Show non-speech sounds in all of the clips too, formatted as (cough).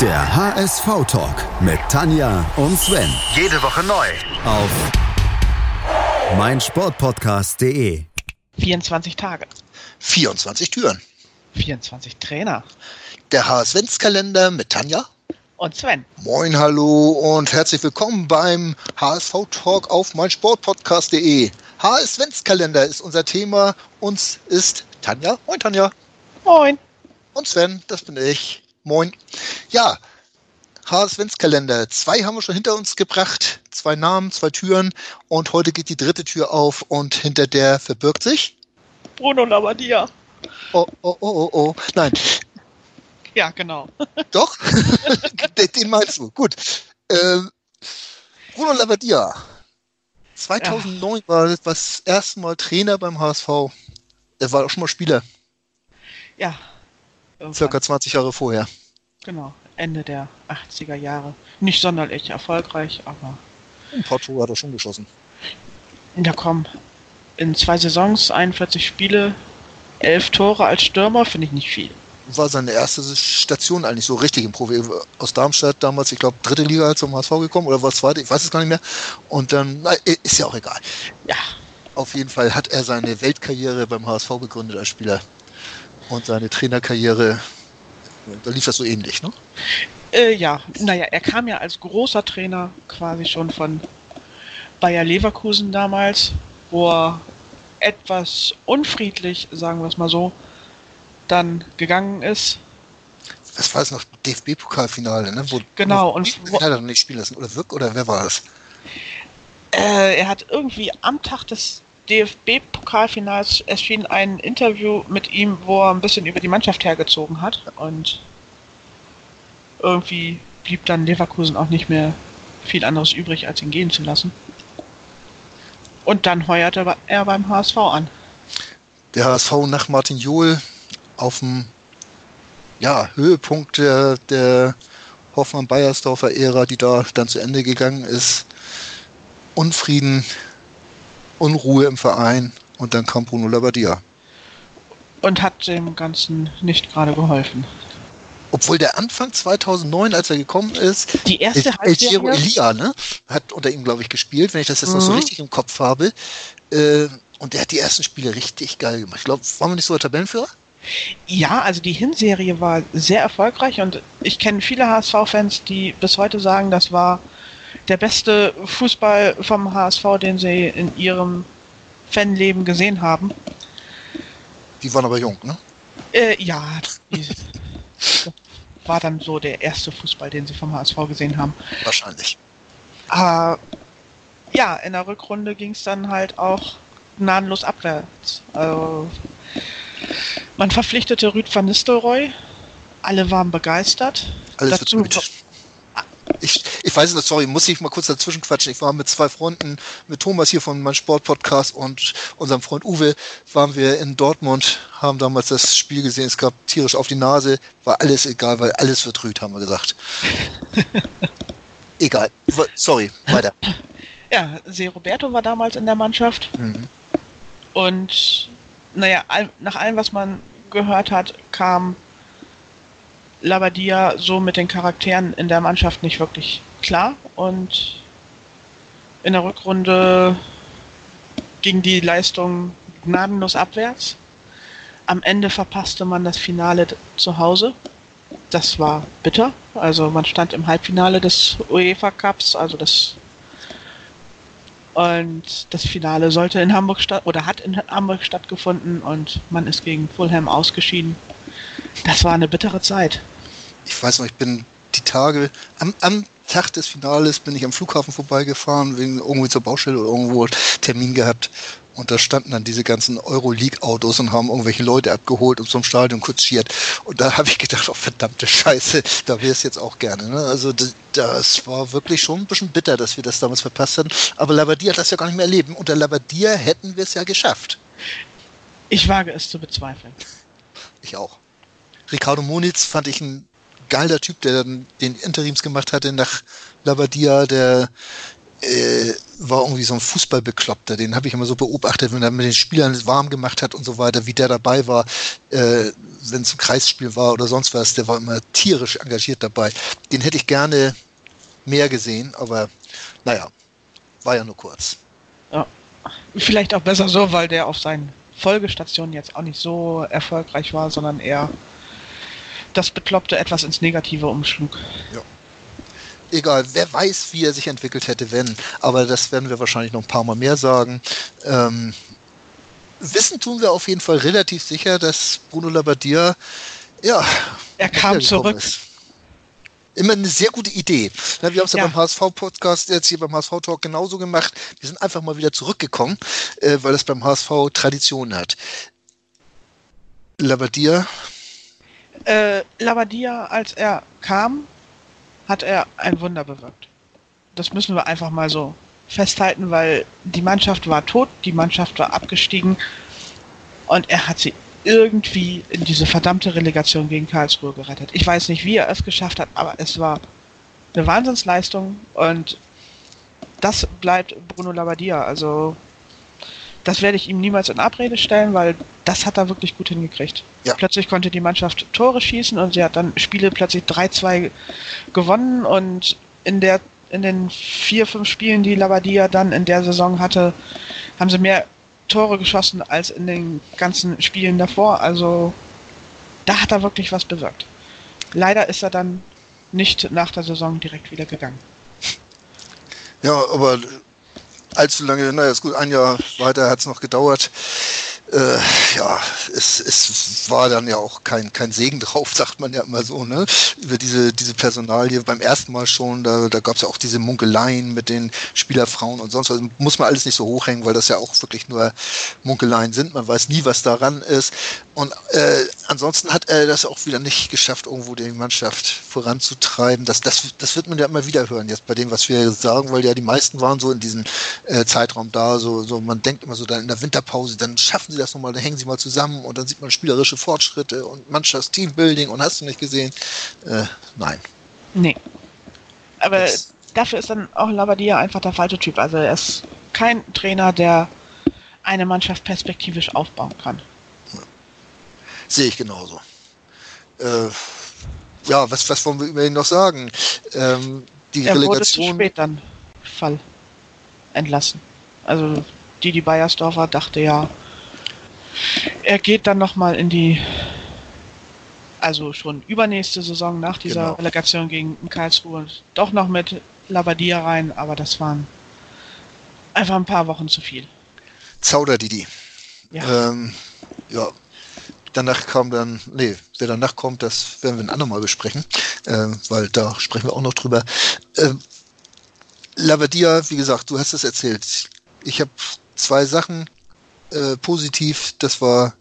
Der HSV-Talk mit Tanja und Sven. Jede Woche neu. Auf meinsportpodcast.de. 24 Tage. 24 Türen. 24 Trainer. Der HSV-Kalender mit Tanja. Und Sven. Moin, hallo und herzlich willkommen beim HSV-Talk auf meinsportpodcast.de. HSV-Kalender ist unser Thema. Uns ist Tanja. Moin, Tanja. Moin. Und Sven, das bin ich. Moin. Ja, HSV-Kalender. Zwei haben wir schon hinter uns gebracht. Zwei Namen, zwei Türen. Und heute geht die dritte Tür auf und hinter der verbirgt sich. Bruno Labbadia. Oh, oh, oh, oh, oh. Nein. Ja, genau. (laughs) Doch? (laughs) den, den meinst du. Gut. Ähm, Bruno Labbadia. 2009 ja. war das erste Mal Trainer beim HSV. Er war auch schon mal Spieler. Ja. Circa 20 Jahre vorher. Genau. Ende der 80er Jahre. Nicht sonderlich erfolgreich, aber. Ein paar Tore hat er schon geschossen. Ja, komm. In zwei Saisons, 41 Spiele, 11 Tore als Stürmer, finde ich nicht viel. War seine erste Station eigentlich so richtig im Profi. Aus Darmstadt damals, ich glaube, dritte Liga zum HSV gekommen oder war es zweite, ich weiß es gar nicht mehr. Und dann, na, ist ja auch egal. Ja. Auf jeden Fall hat er seine Weltkarriere beim HSV begründet als Spieler. Und seine Trainerkarriere da lief das so ähnlich, ne? Äh, ja, naja, er kam ja als großer Trainer quasi schon von Bayer Leverkusen damals, wo er etwas unfriedlich, sagen wir es mal so, dann gegangen ist. Was war es noch? DFB-Pokalfinale, ne? Wo, genau. Wo, und wo, hat er nicht spielen lassen? Oder Wirk? Oder wer war das? Äh, er hat irgendwie am Tag des DFB-Pokalfinals erschien ein Interview mit ihm, wo er ein bisschen über die Mannschaft hergezogen hat. Und irgendwie blieb dann Leverkusen auch nicht mehr viel anderes übrig, als ihn gehen zu lassen. Und dann heuerte er beim HSV an. Der HSV nach Martin Johl auf dem ja, Höhepunkt der, der Hoffmann-Bayersdorfer-Ära, die da dann zu Ende gegangen ist. Unfrieden Unruhe im Verein und dann kam Bruno Labbadia. Und hat dem Ganzen nicht gerade geholfen. Obwohl der Anfang 2009, als er gekommen ist, die erste El Giro Elia, ne, hat unter ihm, glaube ich, gespielt, wenn ich das jetzt mhm. noch so mhm. richtig im Kopf habe. Äh, und der hat die ersten Spiele richtig geil gemacht. Ich glaube, waren wir nicht so der Tabellenführer? Ja, also die Hinserie war sehr erfolgreich und ich kenne viele HSV-Fans, die bis heute sagen, das war der beste Fußball vom HSV, den sie in ihrem Fanleben gesehen haben. Die waren aber jung, ne? Äh, ja, (laughs) war dann so der erste Fußball, den sie vom HSV gesehen haben. Wahrscheinlich. Äh, ja, in der Rückrunde ging es dann halt auch gnadenlos abwärts. Also, man verpflichtete Rüd van Nistelrooy. Alle waren begeistert. Alles Dazu, ich, ich weiß nicht, sorry, muss ich mal kurz dazwischen quatschen. Ich war mit zwei Freunden, mit Thomas hier von meinem Sportpodcast und unserem Freund Uwe, waren wir in Dortmund, haben damals das Spiel gesehen, es gab tierisch auf die Nase, war alles egal, weil alles wird rüht, haben wir gesagt. (laughs) egal, sorry, weiter. Ja, Se Roberto war damals in der Mannschaft mhm. und naja, nach allem, was man gehört hat, kam Labadia so mit den Charakteren in der Mannschaft nicht wirklich klar und in der Rückrunde ging die Leistung gnadenlos abwärts. Am Ende verpasste man das Finale zu Hause. Das war bitter. Also man stand im Halbfinale des UEFA Cups, also das und das Finale sollte in Hamburg statt oder hat in Hamburg stattgefunden und man ist gegen Fulham ausgeschieden. Das war eine bittere Zeit ich weiß noch, ich bin die Tage, am, am Tag des Finales bin ich am Flughafen vorbeigefahren, wegen irgendwie zur Baustelle oder irgendwo Termin gehabt. Und da standen dann diese ganzen Euroleague-Autos und haben irgendwelche Leute abgeholt und zum Stadion kutschiert. Und da habe ich gedacht, oh verdammte Scheiße, da wäre es jetzt auch gerne. Ne? Also das war wirklich schon ein bisschen bitter, dass wir das damals verpasst hatten. Aber Labadia hat das ja gar nicht mehr erlebt. Unter Labadia hätten wir es ja geschafft. Ich wage es zu bezweifeln. Ich auch. Ricardo Muniz fand ich ein geiler Typ, der dann den Interims gemacht hatte nach Labadia, der äh, war irgendwie so ein Fußballbekloppter, den habe ich immer so beobachtet, wenn er mit den Spielern warm gemacht hat und so weiter, wie der dabei war, äh, wenn es ein Kreisspiel war oder sonst was, der war immer tierisch engagiert dabei. Den hätte ich gerne mehr gesehen, aber naja, war ja nur kurz. Ja. Vielleicht auch besser so, weil der auf seinen Folgestationen jetzt auch nicht so erfolgreich war, sondern eher das Bekloppte etwas ins Negative umschlug. Ja. Egal, wer weiß, wie er sich entwickelt hätte, wenn. Aber das werden wir wahrscheinlich noch ein paar Mal mehr sagen. Ähm, wissen tun wir auf jeden Fall relativ sicher, dass Bruno Labbadia, ja, er kam zurück. Ist. Immer eine sehr gute Idee. wir haben es ja. ja. beim HSV-Podcast jetzt hier beim HSV-Talk genauso gemacht. Wir sind einfach mal wieder zurückgekommen, äh, weil es beim HSV Tradition hat. Labbadia? Äh, Labbadia, als er kam, hat er ein Wunder bewirkt. Das müssen wir einfach mal so festhalten, weil die Mannschaft war tot, die Mannschaft war abgestiegen und er hat sie irgendwie in diese verdammte Relegation gegen Karlsruhe gerettet. Ich weiß nicht, wie er es geschafft hat, aber es war eine Wahnsinnsleistung und das bleibt Bruno Labbadia. Also das werde ich ihm niemals in Abrede stellen, weil das hat er wirklich gut hingekriegt. Ja. Plötzlich konnte die Mannschaft Tore schießen und sie hat dann Spiele plötzlich 3-2 gewonnen und in der in den vier, fünf Spielen, die Labadia dann in der Saison hatte, haben sie mehr Tore geschossen als in den ganzen Spielen davor. Also da hat er wirklich was bewirkt. Leider ist er dann nicht nach der Saison direkt wieder gegangen. Ja, aber allzu lange, naja, ist gut, ein Jahr weiter hat es noch gedauert äh, ja, es, es war dann ja auch kein, kein Segen drauf, (laughs) sagt man ja immer so, ne? Über diese, diese Personalie beim ersten Mal schon, da, da gab es ja auch diese Munkeleien mit den Spielerfrauen und sonst was. Muss man alles nicht so hochhängen, weil das ja auch wirklich nur Munkeleien sind. Man weiß nie, was daran ist. Und äh, ansonsten hat er das auch wieder nicht geschafft, irgendwo die Mannschaft voranzutreiben. Das, das, das wird man ja immer wieder hören, jetzt bei dem, was wir sagen, weil ja die meisten waren so in diesem äh, Zeitraum da, so, so man denkt immer so dann in der Winterpause, dann schaffen sie das nochmal, dann hängen sie mal zusammen und dann sieht man spielerische Fortschritte und Mannschaftsteambuilding und hast du nicht gesehen? Äh, nein. Nee. Aber das, dafür ist dann auch Labadia einfach der falsche Typ. Also er ist kein Trainer, der eine Mannschaft perspektivisch aufbauen kann. Ja. Sehe ich genauso. Äh, ja, was, was wollen wir über ihn noch sagen? Ähm, die er Relegation. Wurde zu spät dann Fall entlassen. Also Didi Beiersdorfer dachte ja, er geht dann nochmal in die, also schon übernächste Saison nach dieser genau. Relegation gegen Karlsruhe, doch noch mit Labadia rein, aber das waren einfach ein paar Wochen zu viel. Zauder Didi. Ja. Ähm, ja. Danach kam dann, nee, wer danach kommt, das werden wir ein andermal besprechen, äh, weil da sprechen wir auch noch drüber. Ähm, Labadia, wie gesagt, du hast es erzählt. Ich habe zwei Sachen äh, positiv. Das war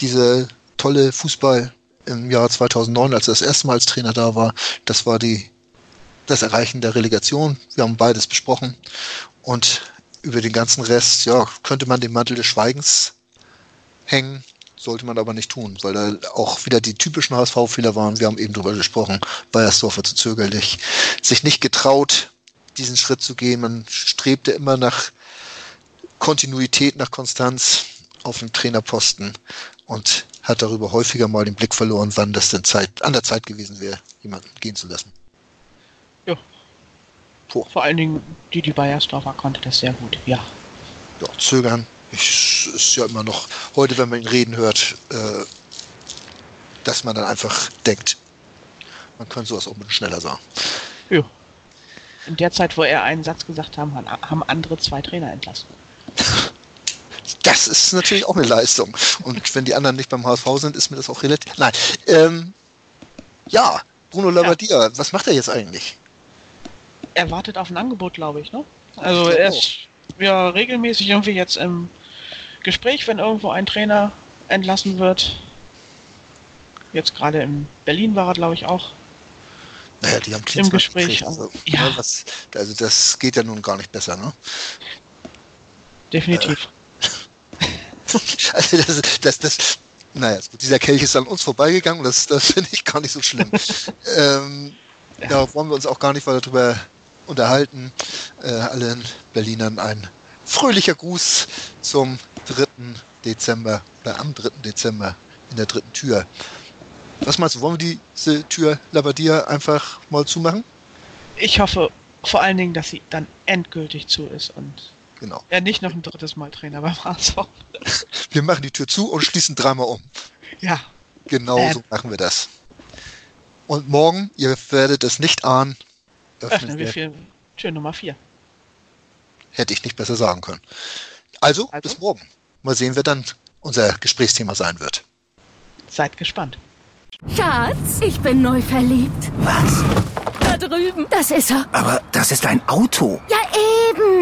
diese tolle Fußball im Jahr 2009, als er das erste Mal als Trainer da war. Das war die, das Erreichen der Relegation. Wir haben beides besprochen. Und über den ganzen Rest, ja, könnte man den Mantel des Schweigens hängen. Sollte man aber nicht tun, weil da auch wieder die typischen HSV-Fehler waren. Wir haben eben drüber gesprochen. Bayersdorfer zu zögerlich. Sich nicht getraut, diesen Schritt zu gehen. Man strebte immer nach Kontinuität nach Konstanz auf dem Trainerposten und hat darüber häufiger mal den Blick verloren, wann das denn Zeit, an der Zeit gewesen wäre, jemanden gehen zu lassen. Ja. Puh. Vor allen Dingen die, die Bayersdorfer konnte das sehr gut, ja. Ja, zögern. Ich, ist ja immer noch, heute, wenn man ihn reden hört, äh, dass man dann einfach denkt, man könnte sowas auch ein bisschen schneller sagen. Ja. In der Zeit, wo er einen Satz gesagt haben, haben andere zwei Trainer entlassen. Das ist natürlich auch eine Leistung. Und wenn die anderen nicht beim HSV sind, ist mir das auch relativ. Nein. Ähm, ja, Bruno Labbadia, ja. was macht er jetzt eigentlich? Er wartet auf ein Angebot, glaube ich, ne? Also er ist ja regelmäßig irgendwie jetzt im Gespräch, wenn irgendwo ein Trainer entlassen wird. Jetzt gerade in Berlin war er, glaube ich, auch. Naja, die haben Im Gespräch. Also, ja. Ne, was, also das geht ja nun gar nicht besser, ne? definitiv. (laughs) also das, das, das, naja, dieser Kelch ist an uns vorbeigegangen, das, das finde ich gar nicht so schlimm. (laughs) ähm, ja. Da wollen wir uns auch gar nicht weiter darüber unterhalten. Äh, allen Berlinern ein fröhlicher Gruß zum 3. Dezember oder am 3. Dezember in der dritten Tür. Was meinst du, wollen wir diese Tür Labadia einfach mal zumachen? Ich hoffe vor allen Dingen, dass sie dann endgültig zu ist und Genau. er nicht noch ein drittes Mal Trainer beim HSV. (laughs) Wir machen die Tür zu und schließen dreimal um. Ja, Genau Ähm. so machen wir das. Und morgen, ihr werdet es nicht ahnen, öffnen wir wir- für Tür Nummer 4. hätte ich nicht besser sagen können. Also, Also? bis morgen. Mal sehen, wer dann unser Gesprächsthema sein wird. Seid gespannt. Schatz, ich bin neu verliebt. Was? Da drüben. Das ist er. Aber das ist ein Auto. Ja,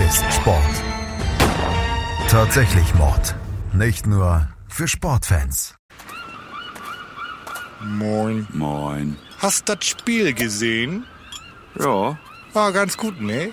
ist Sport tatsächlich Mord. Nicht nur für Sportfans. Moin. Moin. Hast das Spiel gesehen? Ja, War ganz gut, ne?